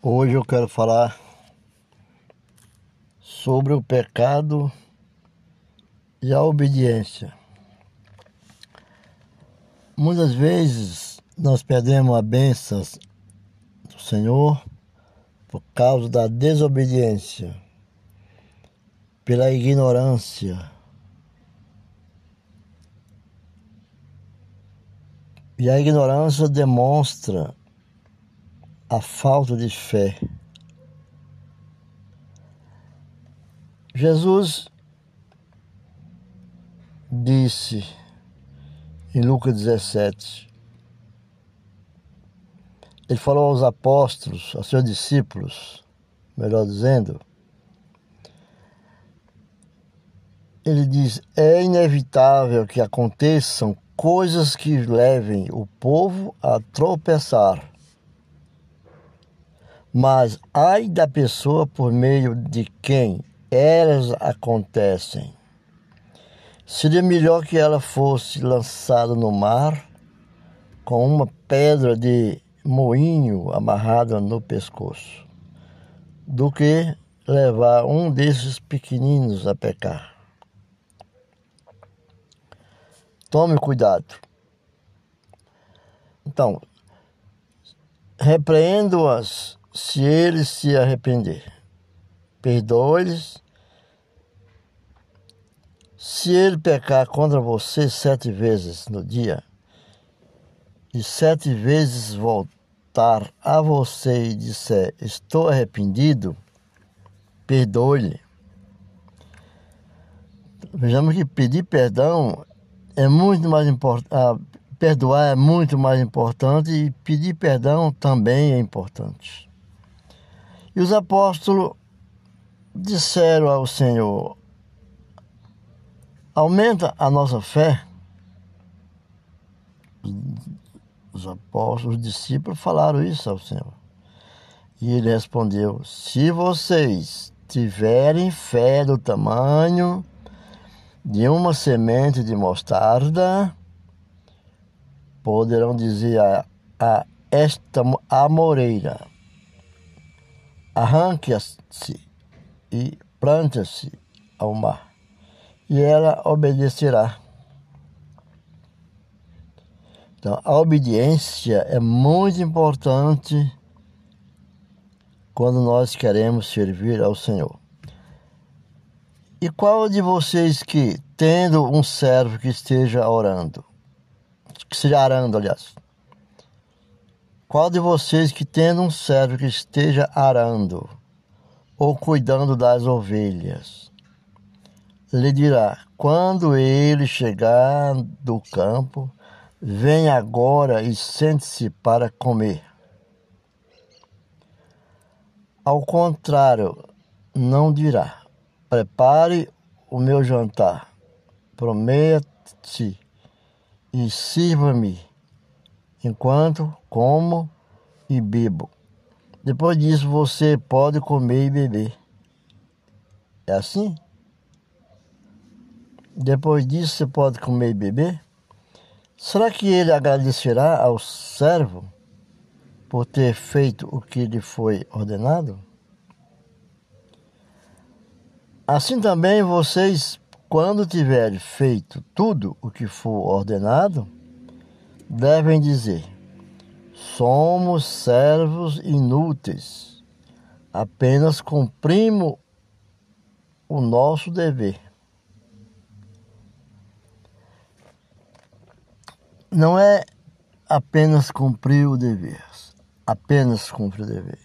Hoje eu quero falar sobre o pecado e a obediência. Muitas vezes nós perdemos a bênção do Senhor por causa da desobediência, pela ignorância. E a ignorância demonstra a falta de fé. Jesus disse em Lucas 17, ele falou aos apóstolos, aos seus discípulos, melhor dizendo, ele diz: é inevitável que aconteçam coisas que levem o povo a tropeçar mas ai da pessoa por meio de quem elas acontecem. Seria melhor que ela fosse lançada no mar com uma pedra de moinho amarrada no pescoço, do que levar um desses pequeninos a pecar. Tome cuidado. Então, repreendo-as se ele se arrepender. Perdoe-lhes. Se ele pecar contra você sete vezes no dia, e sete vezes voltar a você e disser: Estou arrependido, perdoe-lhe. Vejamos que pedir perdão é muito mais importante. Perdoar é muito mais importante e pedir perdão também é importante. E os apóstolos disseram ao Senhor: aumenta a nossa fé. Os apóstolos, os discípulos falaram isso ao Senhor. E ele respondeu: Se vocês tiverem fé do tamanho de uma semente de mostarda, poderão dizer a, a esta amoreira arranque-se e plante-se ao mar, e ela obedecerá. Então, a obediência é muito importante quando nós queremos servir ao Senhor. E qual de vocês que, tendo um servo que esteja orando, que esteja arando, aliás, qual de vocês que tendo um servo que esteja arando ou cuidando das ovelhas, lhe dirá: quando ele chegar do campo, vem agora e sente-se para comer. Ao contrário, não dirá: prepare o meu jantar, promete e sirva-me enquanto como e bebo. Depois disso você pode comer e beber. É assim? Depois disso você pode comer e beber? Será que ele agradecerá ao servo por ter feito o que lhe foi ordenado? Assim também vocês, quando tiverem feito tudo o que for ordenado, devem dizer: somos servos inúteis, apenas cumprimos o nosso dever. Não é apenas cumprir o dever, apenas cumprir o dever.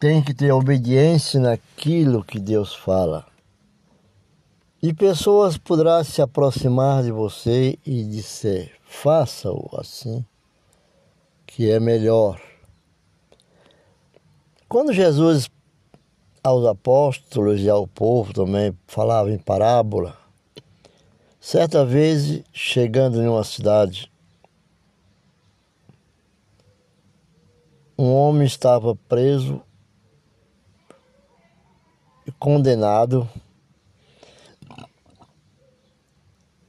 Tem que ter obediência naquilo que Deus fala. E pessoas poderão se aproximar de você e dizer: faça-o assim, que é melhor. Quando Jesus aos apóstolos e ao povo também falava em parábola, certa vez chegando em uma cidade, um homem estava preso e condenado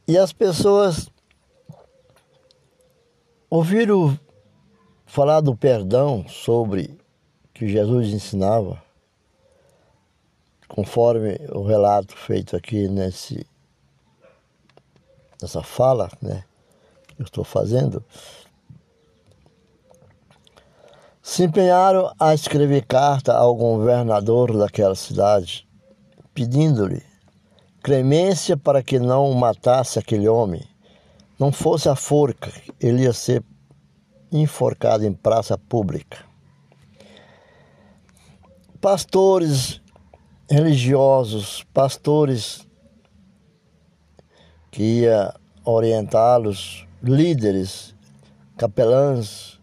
E as pessoas ouviram falar do perdão sobre que Jesus ensinava, conforme o relato feito aqui nesse, nessa fala, né, que eu estou fazendo, se empenharam a escrever carta ao governador daquela cidade, pedindo-lhe clemência para que não matasse aquele homem. Não fosse a forca, ele ia ser enforcado em praça pública. Pastores religiosos, pastores que ia orientá-los, líderes, capelães,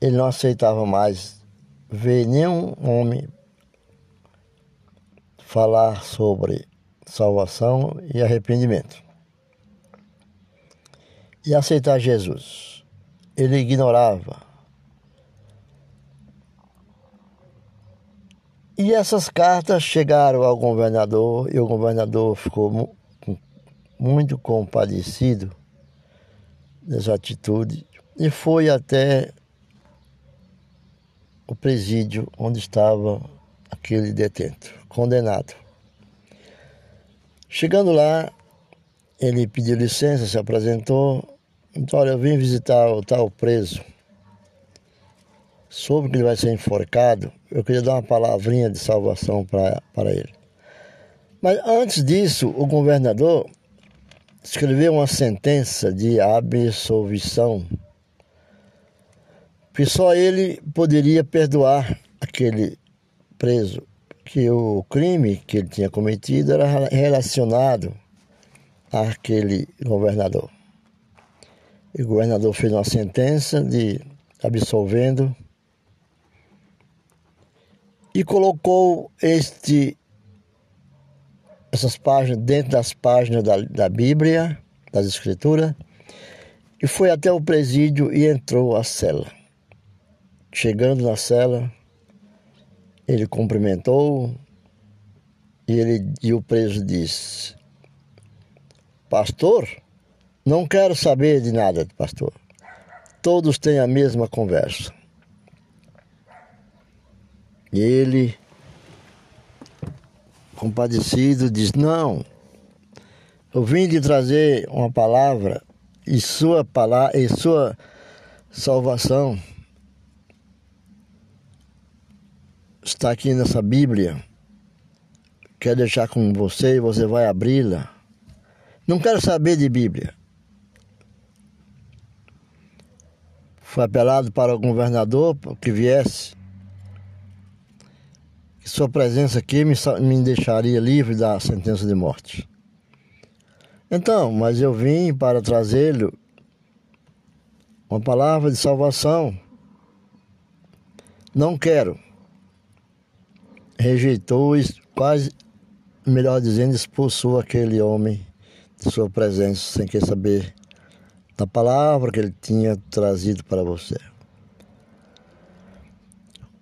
ele não aceitava mais ver nenhum homem falar sobre salvação e arrependimento. E aceitar Jesus. Ele ignorava. E essas cartas chegaram ao governador e o governador ficou muito compadecido dessa atitude e foi até o presídio onde estava aquele detento, condenado. Chegando lá, ele pediu licença, se apresentou. Então, olha, eu vim visitar o tal preso. Soube que ele vai ser enforcado. Eu queria dar uma palavrinha de salvação para ele. Mas antes disso, o governador escreveu uma sentença de absolvição que só ele poderia perdoar aquele preso, que o crime que ele tinha cometido era relacionado àquele governador. E o governador fez uma sentença de absolvendo e colocou este essas páginas dentro das páginas da, da Bíblia, das Escrituras, e foi até o presídio e entrou à cela. Chegando na cela, ele cumprimentou e, ele, e o preso disse: Pastor, não quero saber de nada, pastor. Todos têm a mesma conversa. E ele, compadecido, diz: Não, eu vim de trazer uma palavra e sua palavra e sua salvação está aqui nessa Bíblia. Quer deixar com você e você vai abri-la. Não quero saber de Bíblia. Foi apelado para o governador que viesse. Que sua presença aqui me, me deixaria livre da sentença de morte. Então, mas eu vim para trazer-lhe uma palavra de salvação. Não quero rejeitou e quase, melhor dizendo, expulsou aquele homem de sua presença, sem querer saber da palavra que ele tinha trazido para você.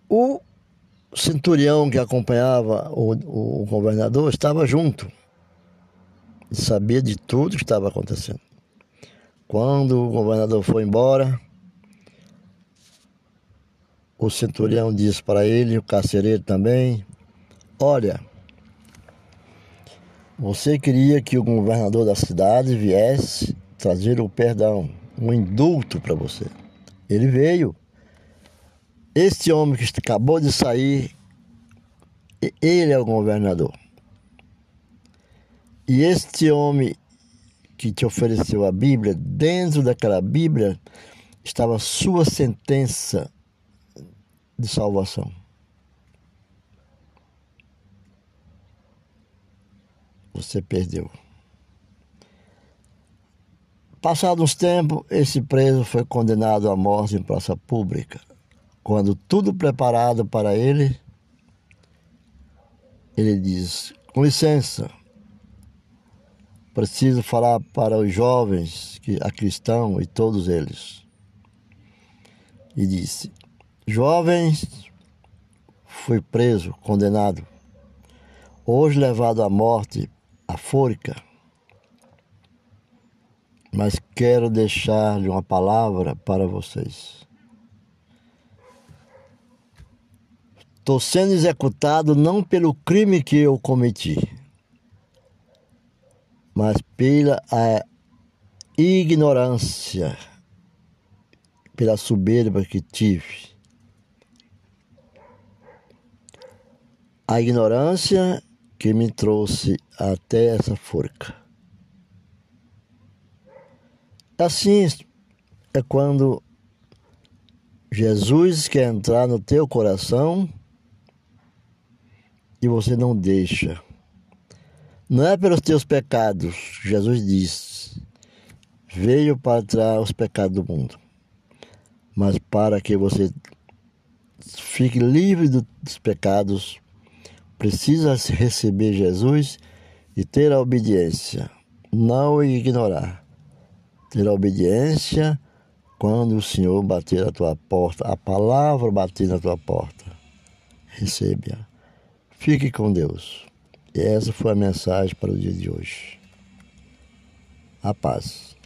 O centurião que acompanhava o, o, governador estava junto e sabia de tudo que estava acontecendo. Quando o governador foi embora, o centurião disse para ele, o carcereiro também: Olha, você queria que o governador da cidade viesse trazer o perdão, um indulto para você. Ele veio. Este homem que acabou de sair, ele é o governador. E este homem que te ofereceu a Bíblia, dentro daquela Bíblia estava sua sentença de salvação. Você perdeu. Passado uns tempos, esse preso foi condenado à morte em praça pública. Quando tudo preparado para ele, ele diz: Com licença, preciso falar para os jovens, a cristão e todos eles. E disse: Jovens, fui preso, condenado, hoje levado à morte, à forca. mas quero deixar-lhe uma palavra para vocês. Estou sendo executado não pelo crime que eu cometi, mas pela ignorância, pela soberba que tive. A ignorância que me trouxe até essa forca. Assim é quando Jesus quer entrar no teu coração e você não deixa. Não é pelos teus pecados, Jesus diz, veio para tirar os pecados do mundo, mas para que você fique livre dos pecados, precisa receber Jesus e ter a obediência, não ignorar ter a obediência quando o Senhor bater na tua porta, a palavra bater na tua porta. Receba. Fique com Deus. E essa foi a mensagem para o dia de hoje. A paz.